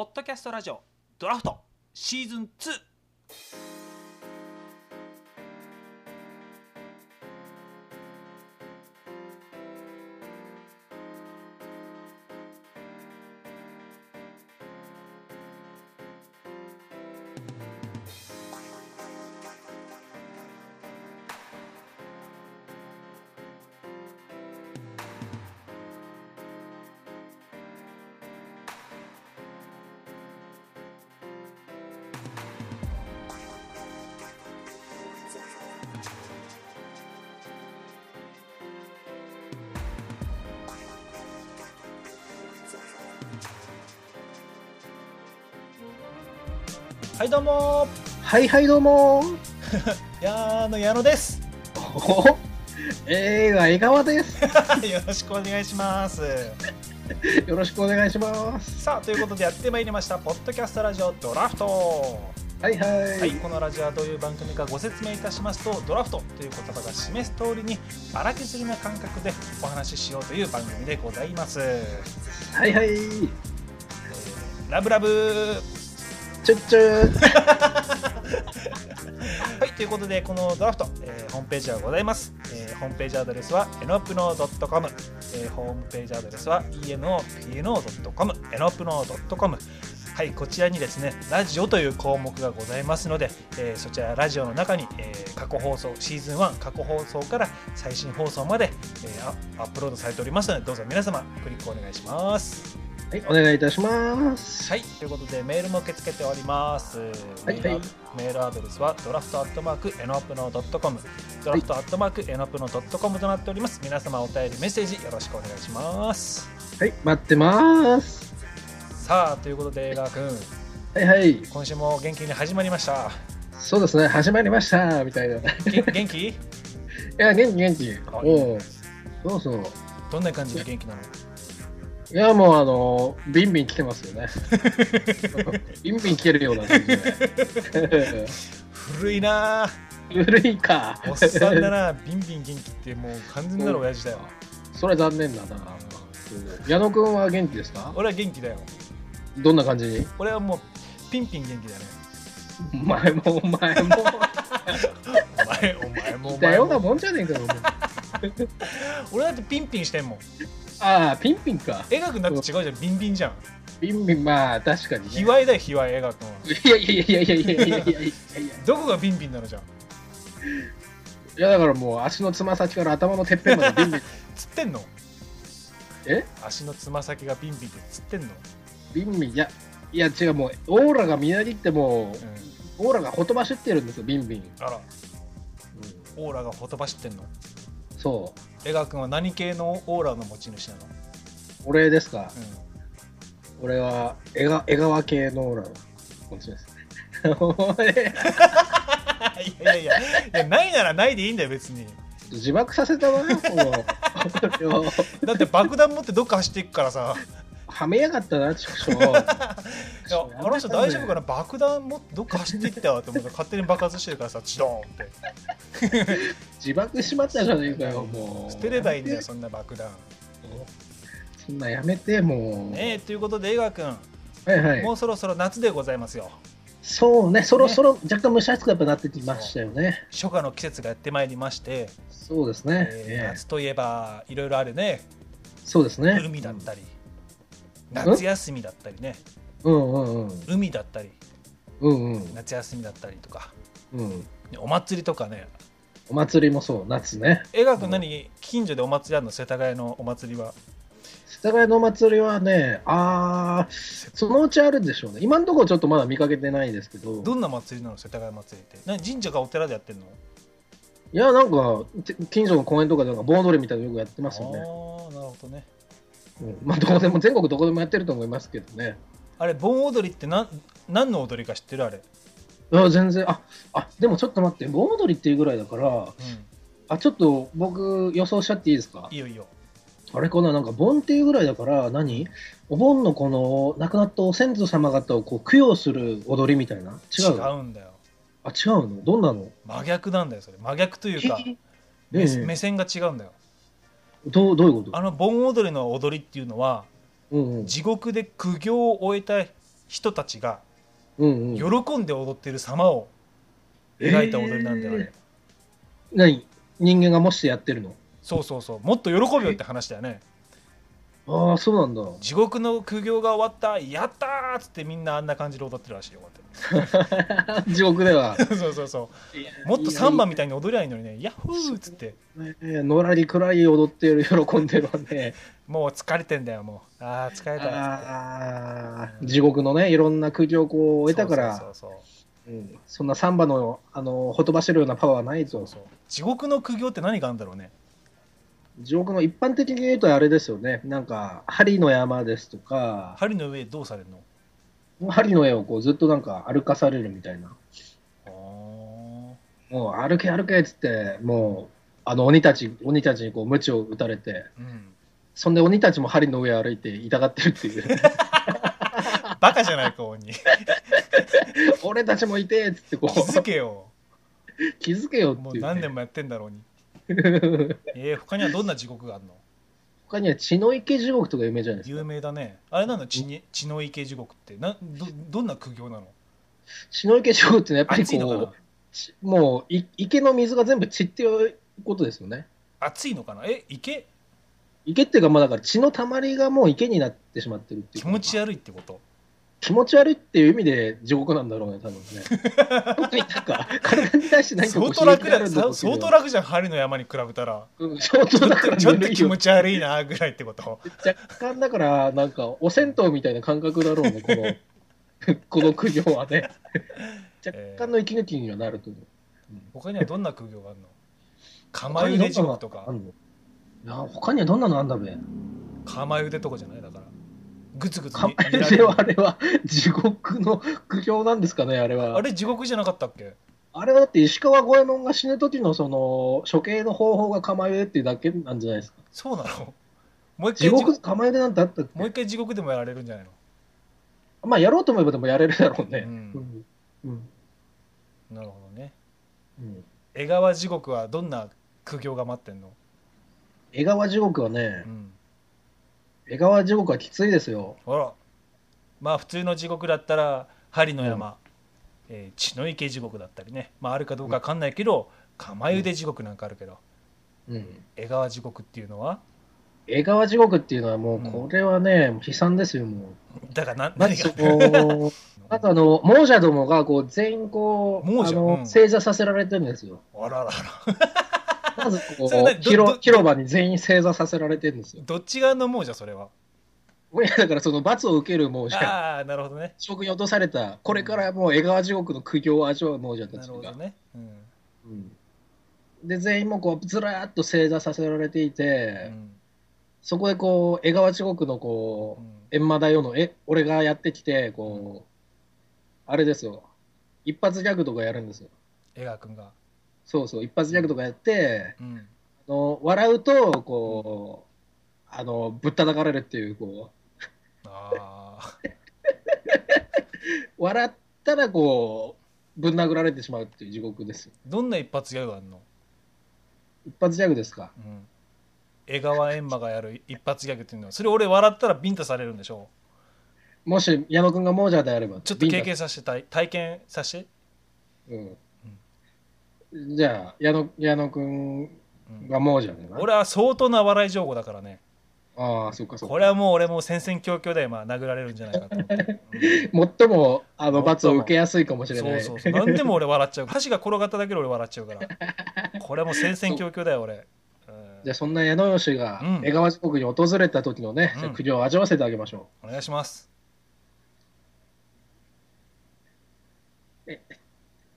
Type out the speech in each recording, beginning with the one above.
ポッドキャストラジオドラフトシーズン2はいどうも。はいはいどうも。ー矢野矢野です。お映画江川です。よろしくお願いします。よろしくお願いします。さあということでやってまいりましたポッドキャストラジオドラフト。はいはい、はい、このラジオはどういう番組かご説明いたしますとドラフトという言葉が示す通りに荒削りな感覚でお話ししようという番組でございます、えはいはい。ーラブラブチュッチューはいということでこのドラフト、えーホームページがございます、えーホームページアドレスはエノプノ .com、えーホームページアドレスは enopno.com エノプノ .com はいこちらにですねラジオという項目がございますので、えーそちらラジオの中に、えー過去放送シーズン1過去放送から最新放送まで、えーアップロードされておりますのでどうぞ皆様クリックお願いします。はいお願いいたしますはい、ということでメールも受け付けております。はいメールアメールアドレスはドラフトアットマークエノアップノードットコムドラフトアットマークエノアップノードットコムとなっております。皆様お便りメッセージよろしくお願いします。はい待ってますさあということで映画くんはいはい今週も元気に始まりました。そうですね始まりましたみたいな元気？や元気 元気あおうそうそうどんな感じで元気なの？いやもうあのビンビン来てますよね ビンビン来てるような感じで古いなあ。古いかおっさんだな。ビンビン元気ってもう完全なる親父だよ。それ残念だな矢野くんは元気ですか？俺は元気だよ。どんな感じに？俺はもうピンピン元気だね。お前もお前もお前お前もお前も。ようなもんじゃねえか 俺だってピンピンしてんもん。ああピンピンか。絵描くんだって違う。じゃんビンビンじゃんピンピンまあ確かにね。卑猥だよ卑猥絵描くのはいやいやいやいやいやいやいやいやいやいや。どこがビンビンなのじゃんいやだからもう足のつま先から頭のてっぺんまでビンビン。つってんの？え？足のつま先がビンビンってつってんの、ビンビン。いやいや違うもうオーラがみなぎってもうん、うオーラがほとばしってるんですよビンビン、あら。うん、オーラがほとばしってんの？そう。絵描くんは何系のオーラの持ち主なの、俺ですか？う俺は江川江川系のオーラの持ちです お いやいやいやないならないでいいんだよ別に。自爆させたわもうだって爆弾持ってどっか走っていくからさはめやがったな畜生。いやあの人大丈夫かな？爆弾持ってどっか走っていったわって思ったら勝手に爆発してるからさチドーンって。自爆しまったじゃねえかよもう。捨てればいいんだよそんな爆弾。そんなやめてもう、ねえということで江川君はいはい。もうそろそろ夏でございますよ。そうねそろそろ若干蒸し暑くやっぱなってきましたよね。初夏の季節がやってまいりまして、そうですね、えーええ夏といえばいろいろあるね。そうですね。海だったり、夏休みだったりね。うん。うんうん海だったり。うんうん。夏休みだったりとか。うん。ねお祭りとかね。お祭りもそう夏ね。江川君何？近所でお祭りあるの？世田谷のお祭りは。世田谷のお祭りはねあーそのうちあるんでしょうね。今のところちょっとまだ見かけてないですけど。どんな祭りなの？世田谷祭りって。何？神社かお寺でやってんの？いやなんかて近所の公園とかでなんか盆踊りみたいなのよくやってますよね、ああなるほどね。うん、まあどこでも全国どこでもやってると思いますけどね。あれ盆踊りって何何の踊りか知ってるあれ、いや全然。ああでもちょっと待って。盆踊りっていうぐらいだからうあちょっと僕予想しちゃっていいですか？ん、いいよいいよ。あれかななんか盆っていうぐらいだから何？お盆のこの亡くなったお先祖様方をこう供養する踊りみたいな？違う違うんだよ。あ違うの？どんなの？真逆なんだよそれ。真逆というか目線が違うんだよどうどういうこと？あの盆踊りの踊りっていうのはうんうん、地獄で苦行を終えた人たちがうんうん。喜んで踊ってる様を描いた踊りなんだよあれ、え何？人間がもしてやってるの？そうそうそう。もっと喜びよって話だよねああ、そうなんだ。地獄の苦行が終わった。やったーっつってみんなあんな感じで踊ってるらしいよ 地獄では。そうそうそうもっとサンバみたいに踊りゃいいのにねヤッホーっつって。のらりくらり踊ってる、喜んでるわね。もう疲れてんだよもう。ああ疲れたああ、地獄のね、いろんな苦情をこう終えたから、そうそうそうう。ん。そんなサンバの、あの、ほとばしるようなパワーはないと。そうそう。地獄の苦行って何があるんだろうね地獄の一般的に言うとあれですよね。なんか、針の山ですとか、針の上どうされるの？針の絵をこうずっとなんか歩かされるみたいな。もう歩け歩けっつって、もう、あの鬼たち、鬼たちにこう鞭を打たれて、うん。そんで鬼たちも針の上歩いて痛がってるっていう。バカじゃないか鬼 俺たちもいてっつってこう、気づけよ。気づけよっていう、ね。もう何年もやってんだろうにえー、他にはどんな地獄があるの？他には血の池地獄とか有名じゃないですか。有名だね。あれなんだ？血に血の池地獄って。などどんな苦行なの？血の池地獄ってのはやっぱりこう、ちもうい池の水が全部血っていうことですよね。熱いのかな？え池？池っていうか、まあだから血のたまりがもう池になってしまってるっていうか。気持ち悪いってこと？気持ち悪いっていう意味で地獄なんだろうね、多分ね。本当になんか、体に対して何かこ相当楽だ相当楽じゃん針の山に比べたら。うん相当だからとちょっと気持ち悪いなぐらいってこと。若干だから、なんか、お銭湯みたいな感覚だろうね、この、この苦行はね。若干の息抜きにはなると思う。他にはどんな苦行があるの？釜茹で地獄とか。他にはどんなのあんだべ。釜茹でとかじゃないだからグツグツカは あれは地獄の苦行なんですかね、あれは。あれ地獄じゃなかったっけ？あれはだって石川五右衛門が死ぬ時のその処刑の方法が釜茹でっていうだけなんじゃないですか。そうなの？もう一地回地獄獄釜茹でなんてあったっけ？もう一回地獄でもやられるんじゃないの？まあやろうと思えばでもやれるだろうね。ううんん。うん。なるほどねうん江川地獄はどんな苦行が待ってんの？江川地獄はねう、ん江川地獄はきついですよ。ほら。まあ普通の地獄だったら針の山、えー血の池地獄だったりね。まああるかどうかわかんないけど釜茹で地獄なんかあるけど。うん。江川地獄っていうのは？江川地獄っていうのはもう、うん。これはね、悲惨ですよ、もう。だからなま何ずが？あと あの、亡者どもがこう全員こう、あの、うん。正座させられてるんですよ。あらららまずこう、ど広ど広場に全員正座させられてるんですよ。どっち側の亡者それは？いや、だからその罰を受ける亡者、ああなるほどね。職に落とされた、これからもう江川地獄の苦行を味わう亡者たちがなるほど。ね、うん。うん。で、全員もこう、ずらーっと正座させられていて、うん。そこでこう、江川地獄のこう、うん。閻魔だよの、え、俺がやってきて、こう、あれですよ。一発ギャグとかやるんですよ。江川君が、そうそう、一発ギャグとかやって、うん、あの笑うと、こう、あの、ぶったたかれるっていう、こう、ああ 笑ったら、こう、ぶん殴られてしまうっていう地獄ですよ。どんな一発ギャグがあるの、一発ギャグですか？うん、江川閻魔がやる一発ギャグっていうのはそれ俺笑ったらビンタされるんでしょ？もし矢野くんが亡者であれば、ちょっと経験させて体体験させて、うん。じゃあ、矢野矢野くんうんが亡者だな。俺は相当な笑い情報だからね。ああ、そっかそっか。これはもう俺も戦々恐々でまあ殴られるんじゃないかと思って、うん。最もあの罰を受けやすいかもしれない。そうそうそう。何でも俺笑っちゃう。箸が転がっただけで俺笑っちゃうから。これはもう戦々恐々だよ俺、うん。じゃあそんな矢野吉がうん。江川地獄に訪れた時のね、うん。苦情を味わわせてあげましょお願いします。う。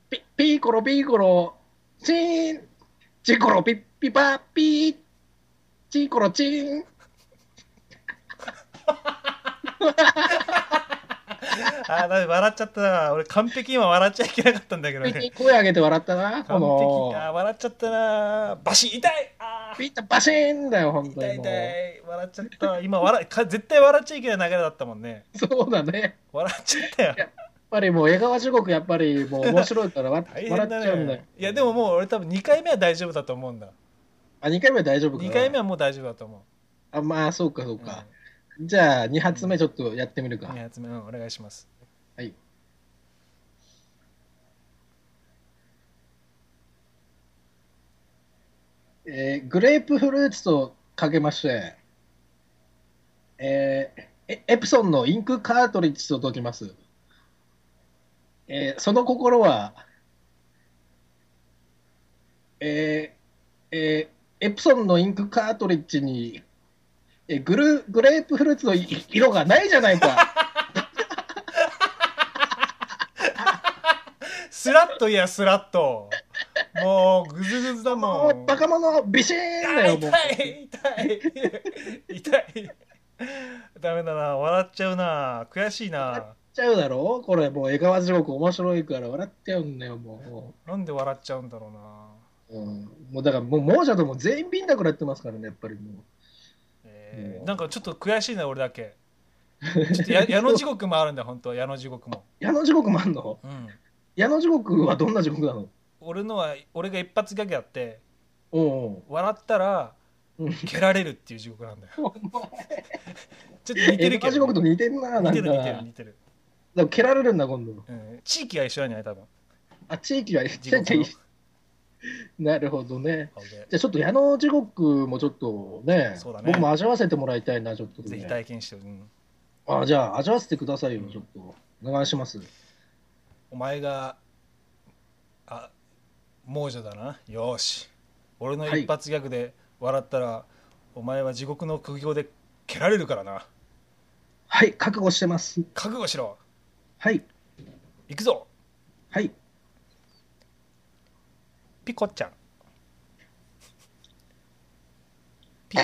ピピーコロピーコロ、チーン。チコロピッピパーピー。チーコロチーン。あーだめ笑っちゃったな。俺完璧に今笑っちゃいけなかったんだけどね。声上げて笑ったな、こ完璧のあー笑っちゃったな。バシ痛い!あー。ピッタバシーンだよ、本当痛いにもう。痛い笑っちゃった。今笑いか絶対笑っちゃいけない流れだったもんね。そうだね。笑っちゃったよぱりもう江川地獄やっぱりもう面白いからわ 大笑変だっちゃうんだよね。いやでももう俺多分2回目は大丈夫だと思うんだあ、2回目は大丈夫かな？2回目はもう大丈夫だと思あ、まあそうかそうう、か。じゃあ2発目ちょっとやってみるか。うん、2発目、うん、お願いしますはい。えーグレープフルーツとかけまして、えーえエプソンのインクカートリッジと解きます。えーその心は、えーえーエプソンのインクカートリッジに、えーグルグレープフルーツのい色がないじゃないか。スラッといやスラッと。もうグズグズだもん。バカ者、ビシーンだよ、もう。痛い痛い痛い。ダメだな笑っちゃうな。悔しいなちゃうだろ？これもう江川地獄面白いから笑っちゃうんだよ、もなんで笑っちゃうんだろうな。う。うん、もうだからもう亡者とも全員ビンタくらってますからね、やっぱりもう。んえーなんかちょっと悔しいな俺だけ。ちょっとや 矢の地獄もあるんだよ本当は矢の地獄も、う。矢の地獄もあんの？うん、矢の地獄はどんな地獄なの？俺のは俺が一発ギャグやって。笑ったらうん。蹴られるっていう地獄なんだよ。ちょっと似てるけど江川地獄と似てんな、なんか。似てる似てる似てる、ら蹴られるんだ、今度。うん、地域は一緒なんじゃない多分。あ、地域は、地獄の。なるほどね。じゃあちょっと矢の地獄もちょっとね、そうだね。僕も味わわせてもらいたいな、ちょっと、ね。ぜひ体験して、うん、あ、じゃあ味わわせてくださいよ、ちょっと。お願いします。お前があ亡者だな。よーし。俺の一発ギャグで笑ったら、お前は地獄の苦行で蹴られるからな。はい、覚悟してます。覚悟しろはい、行くぞ。はい。ピコちゃん。ピ。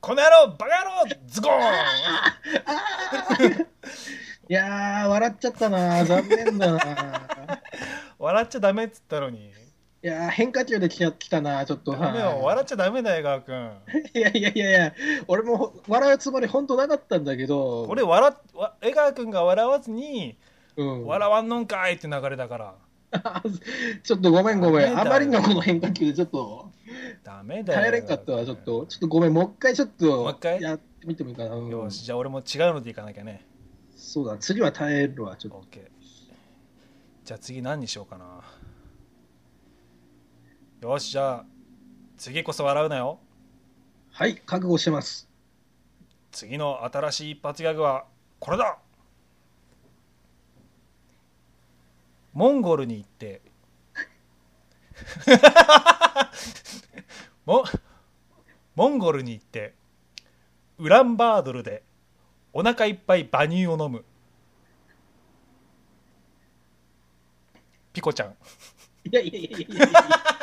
この野郎バカ野郎ズコー。ン いやー、笑っちゃったな、残念だな。笑っちゃダメっつったのにいやー、変化球で来た来たな、ちょっと。ダメよはい。笑っちゃダメだよ江川君。いやいやいやいや、俺もほ笑うつもり本当なかったんだけど、俺笑江川君が笑わずにうん、笑わんのんかいって流れだから。ちょっとごめんごめん、あまりのこの変化球でちょっと。ダメだよ。耐えれんかったわ、ちょっと、ちょっとごめん、もう一回ちょっともう一回？やってみてもいいかな。うん。よしじゃあ俺も違うのでいかなきゃね。そうだ、次は耐えるわ、ちょっと。じゃあ次何にしようかなよしじゃあ次こそ笑うなよ。はい、覚悟してます。次の新しい一発ギャグはこれだ。モンゴルに行って。モモンゴルに行ってウランバードルでお腹いっぱい馬乳を飲む。ピコちゃん。いやいやいやいやいや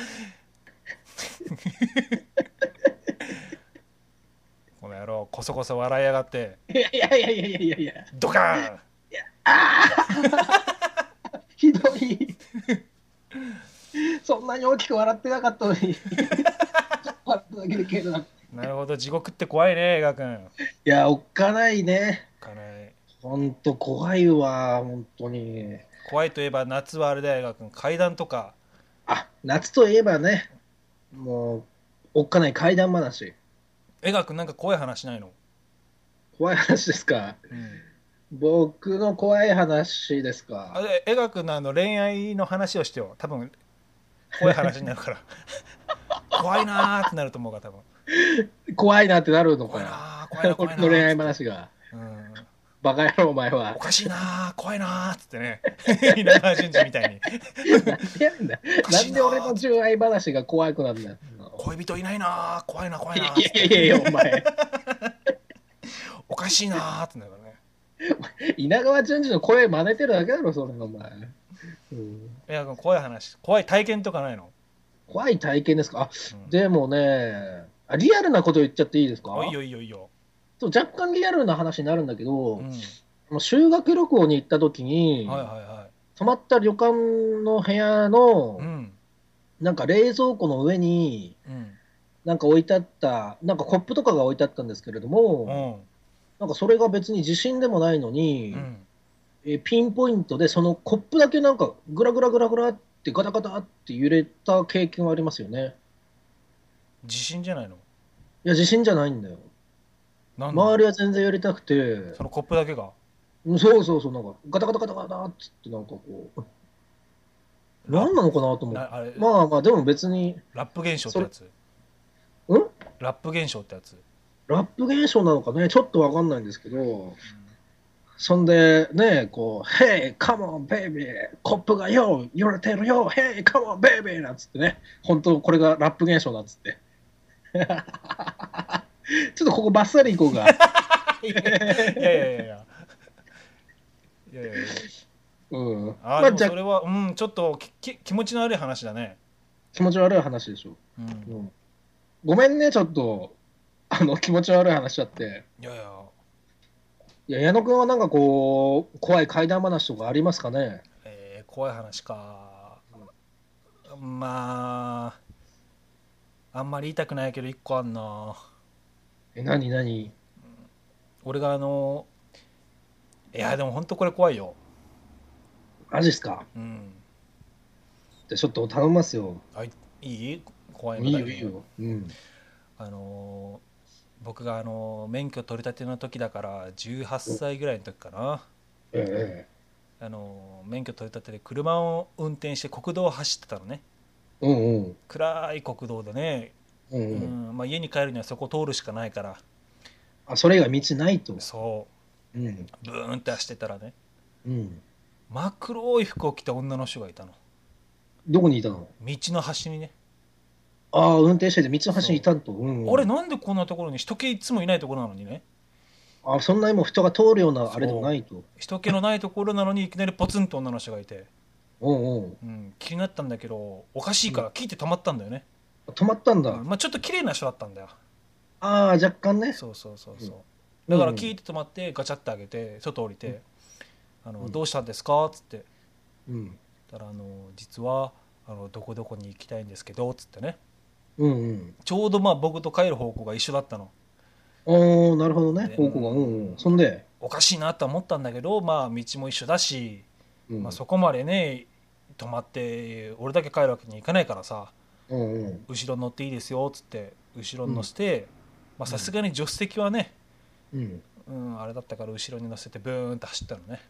この野郎こそこそ笑いやがっていやいやいやいやいやいやドカーン ひどい。そんなに大きく笑ってなかったのに。笑っただけでな。るほど地獄って怖いね映画くんや、おっかないね。かないほんと怖いわ、本当に。怖いといえば夏はあれだよ映画くん階段とかあ、夏といえばね、もう、おっかない怪談話。映画くんなんか怖い話ないの、怖い話ですか？うん、僕の怖い話ですあか。れ映画くんのあの恋愛の話をしてよ多分怖い話になるから 怖いなーってなると思うから多分怖いなってなるのか怖いな。怖いな怖いな俺の恋愛ー、話が。うん、バカ野郎、お前は。お。かしいなー怖いなーっつってね。稲川淳二みたいに。なんで俺の純愛話が怖くなるんだよ。恋人いないなー怖いな怖いいやなーっつっていやいやいや、お前。おかしいなーってなるからね。稲川淳二の声真似てるだけだろ、それ、お前。うん、映画くん怖い話。怖い体験とかないの、怖い体験ですか？あ、うん。でもね、あリアルなこと言っちゃっていいですか？おいいよいいよいいよ、若干リアルな話になるんだけど、うん、修学旅行に行った時に、はいはいは泊まった旅館の部屋の、いうん。なんか冷蔵庫の上に、うん。なんか置いてあった、なんかコップとかが置いてあったんですけれども、なんかそれが別に地震でもないのに、うん。えピンポイントでそのコップだけなんかグラグラグラグラってガタガタって揺れた経験はありますよね。地震じゃないの？いや、地震じゃないんだよ。周りは全然やりたくて。そのコップだけが？うんそうそうそうなんかガタガタガタガタっつってなんかこう。何なのかなと思って。まあまあでも別に。ラップ現象ってやつ？うん？ラップ現象ってやつ、ラップ現象なのかね？ちょっとわかんないんですけど。そんでねこう「Hey come on baby! コップがよ揺れてるよ！Hey come on baby」なんつってね。本当これがラップ現象だっつってちょっとここバッサリいこうか。いやいやいやいや。いやいやいや。うん。ああ、まあ、それは、うん、ちょっときき気持ちの悪い話だね。気持ち悪い話でしょ。うん、うん、ごめんね、ちょっと、あの、気持ち悪い話だって。いやいや。いや矢野君はなんかこう怖い怪談話とかありますかねえー、怖い話か、うん、まああんまり言いたくないけど一個あんなえ何何？俺があのいやでも本当これ怖いよ。マジっすか？うん。じゃあちょっと頼みますよ。いい？怖いのいいだよいいよ、うん、あのー僕があのー免許取り立ての時だから18歳ぐらいの時かな。えあのー免許取り立てで車を運転して国道を走ってたのね。えうんうん。暗い国道でね、うん。ううん。んまあ、家に帰るにはそこ通るしかないから。あそれ以外道ないと。そう。ん。うブーンって走ってたらね。うん。真っ黒い服を着た女の人がいたの。どこにいたの？道の端にね、ああ運転してて道の端にいたんと、うんうん、俺なんでこんなところに人気いつもいないところなのにね。あそんなにもう人が通るようなあれでもないと。人気のないところなのにいきなりポツンと女の人がいて、うんうん。うん、気になったんだけどおかしいから聞いて止まったんだよね、止まったんだ、うん。まあ、ちょっと綺麗な人だったんだよ。ああ若干ね。そうそうそうそう、うんだから聞いて止まってガチャってあげて外降りて「あのうん。どうしたんですか?」っつって。うん。たらあの「実はあのどこどこに行きたいんですけど」っつってね。うんうん。ちょうどまあ僕と帰る方向が一緒だったの。おーなるほどね。で方向がうんうん。そんで、おかしいなとは思ったんだけどまあ道も一緒だし、うん。まあ、そこまでね止まって俺だけ帰るわけにいかないからさ後ろ乗っていいですよっつって後ろに乗せてまあさすがに助手席はね、うん。うん、あれだったから後ろに乗せてブーンって走ったのね。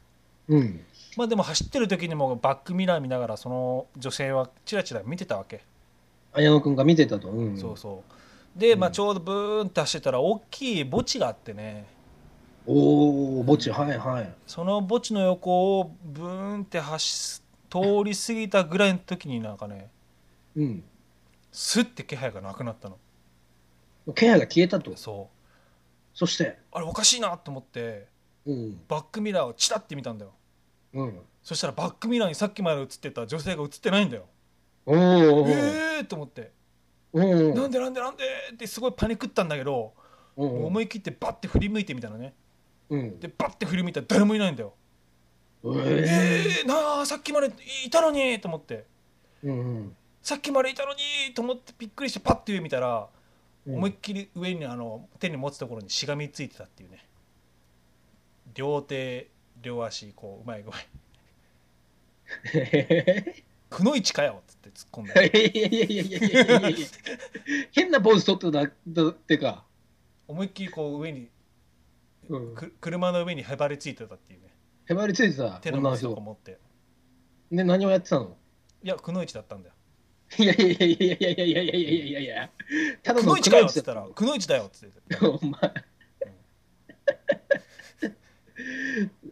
うん。まあでも走ってる時にもバックミラー見ながらその女性はチラチラ見てたわけ、綾野くんが見てたと、うん、そうそう。で、まあ、うんちょうどブーンって走ってたら大きい墓地があってね。おお墓地はいはい。その墓地の横をブーンって走通り過ぎたぐらいの時になんかねうんスッて気配がなくなったの。気配が消えたと。そう。そして。あれおかしいなと思ってうん。バックミラーをチラッて見たんだよ。うん。そしたらバックミラーにさっきまで映ってた女性が映ってないんだよ。おおえーと思って。おおなんでなんでなんでってすごいパニックったんだけどおお思い切ってバッて振り向いてみたのね。うん。でバッて振り向いたら誰もいないんだよ。ええー、なあさっきまでいたのにと思って。えうんうんさっきまでいたのにと思ってびっくりしてパッて上見たら、うん。思いっきり上にあの手に持つところにしがみついてたっていうね。両手両足こううまい具合。くのいちかよっつって突っ込んいでやいやいやいやいやいやいや。変なポーズ取ってただってか、思いっきりこう上にうん、く車の上にへばりついてたっていうね。へばりついてた？手の持つとこ女の人。持って。ね何をやってたの？いやくのいちだったんだよいやいやいやいやいやいやいやいやいやいやいやただのくのいちかよっつだったらくのいちだよっつって言ってお前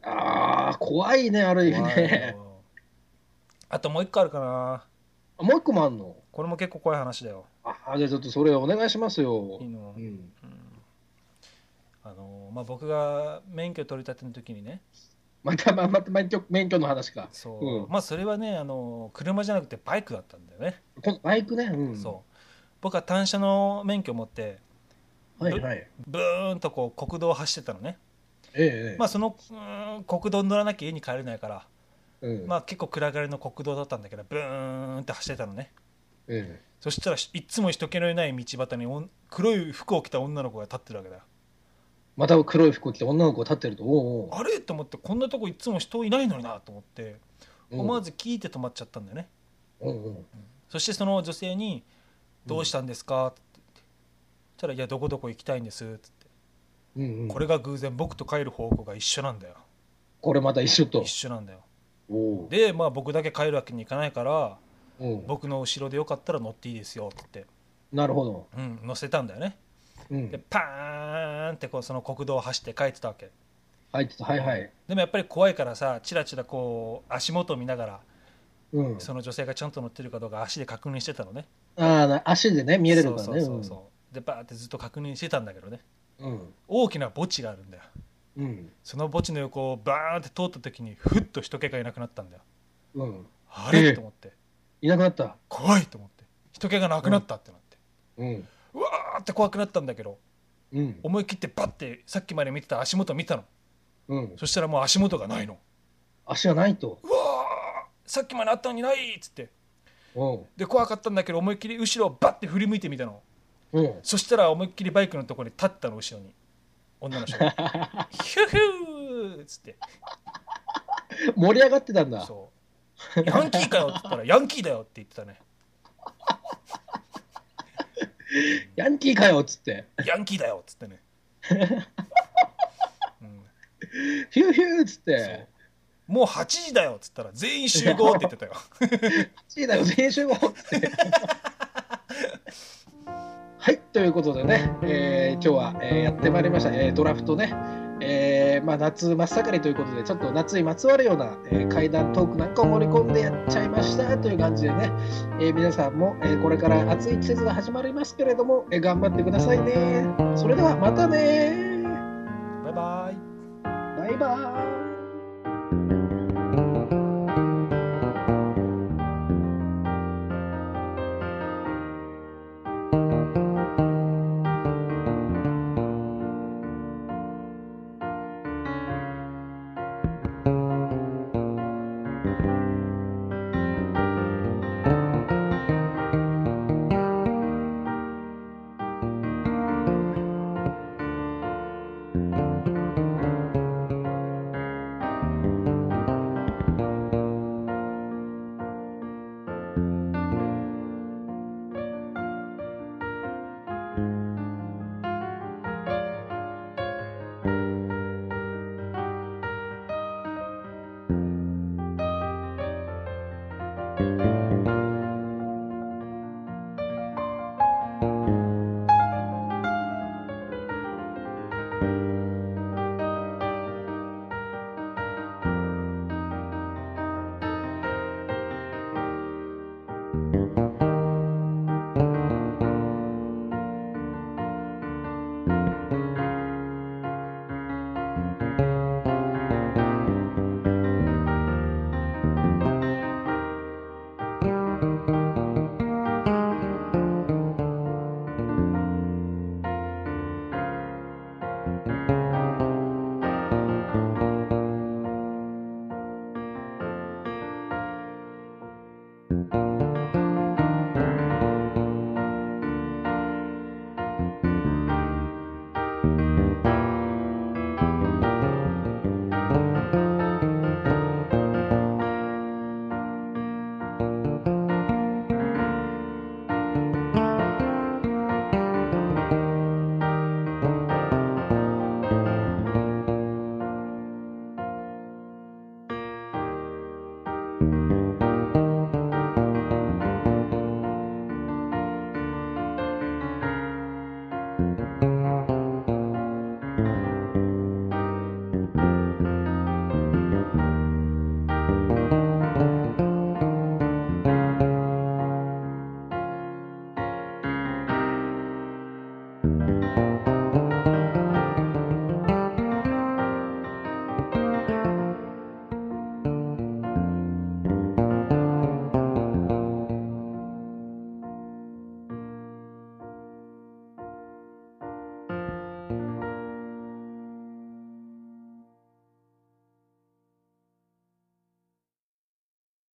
ああ怖いねある意味怖いねよあともう一個あるかなあもう一個もあんのこれも結構怖い話だよあじゃあちょっとそれお願いしますよいいのうんうんあのまあ、僕が免許取り立ての時にねまたままた免許免許の話か。そう、うん。まあそれはねあの車じゃなくてバイクだったんだよね、バイクねうん。そう。僕は単車の免許を持ってはいはい。ブーンとこう国道を走ってたのね、ええええ。まあそのうーん国道に乗らなきゃ家に帰れないから、うん。まあ結構暗がりの国道だったんだけどブーンって走ってたのね。えそしたらいっつも人気のいない道端に黒い服を着た女の子が立ってるわけだよまた黒い服着て女の子が立ってるとおうおう。あれ？と思ってこんなとこいつも人いないのになと思ってうん。思わず聞いて止まっちゃったんだよね。おうおうそしてその女性に「どうしたんですか?」って言って「そしたらいやどこどこ行きたいんです」っつって。うんうん。これが偶然僕と帰る方向が一緒なんだよ。これまた一緒と。一。緒なんだよ。でまあ僕だけ帰るわけにいかないからうん。僕の後ろでよかったら乗っていいですよって言って、なるほど。うん、乗せたんだよねうんで。パーンってこうその国道を走って帰ってたわけ入ってた。はいはい。でもやっぱり怖いからさチラチラこう足元を見ながらうん。その女性がちゃんと乗ってるかどうか足で確認してたのねああな、足でね、見えれるからね。そうそうそうそうでバーってずっと確認してたんだけどねうん。大きな墓地があるんだようん。その墓地の横をバーンって通った時にふっと人気がいなくなったんだようん。あええれと思っていなくなった。怖いと思って人気がなくなったってなって、うん。うわーって怖くなったんだけどうん。思い切ってバッてさっきまで見てた足元見たのうん。そしたらもう足元がないの足がないと。うわーさっきまであったのにないっつってうん。で怖かったんだけど思いっきり後ろをバッて振り向いてみたのうん。そしたら思いっきりバイクのところに立ったの後ろに女の人が ヒューヒューっつって盛り上がってたんだ。そうヤンキーかよって言ったらヤンキーだよって言ってたねヤンキーかよっつって。ヤンキーだよっつってね、うんヒューヒューっつって。もう8時だよっつったら全員集合って言ってたよいいだよ、全集合っつって。はい、ということでね、えー今日は、えーやってまいりました、えードラフトね、えーまあ、夏真っ盛りということで、ちょっと夏にまつわるような、えー怪談トークなんかを盛り込んでやっちゃいましたという感じでね、えー皆さんも、えーこれから暑い季節が始まりますけれども、えー頑張ってくださいね。それではまたねバイバイ。バイバーイ「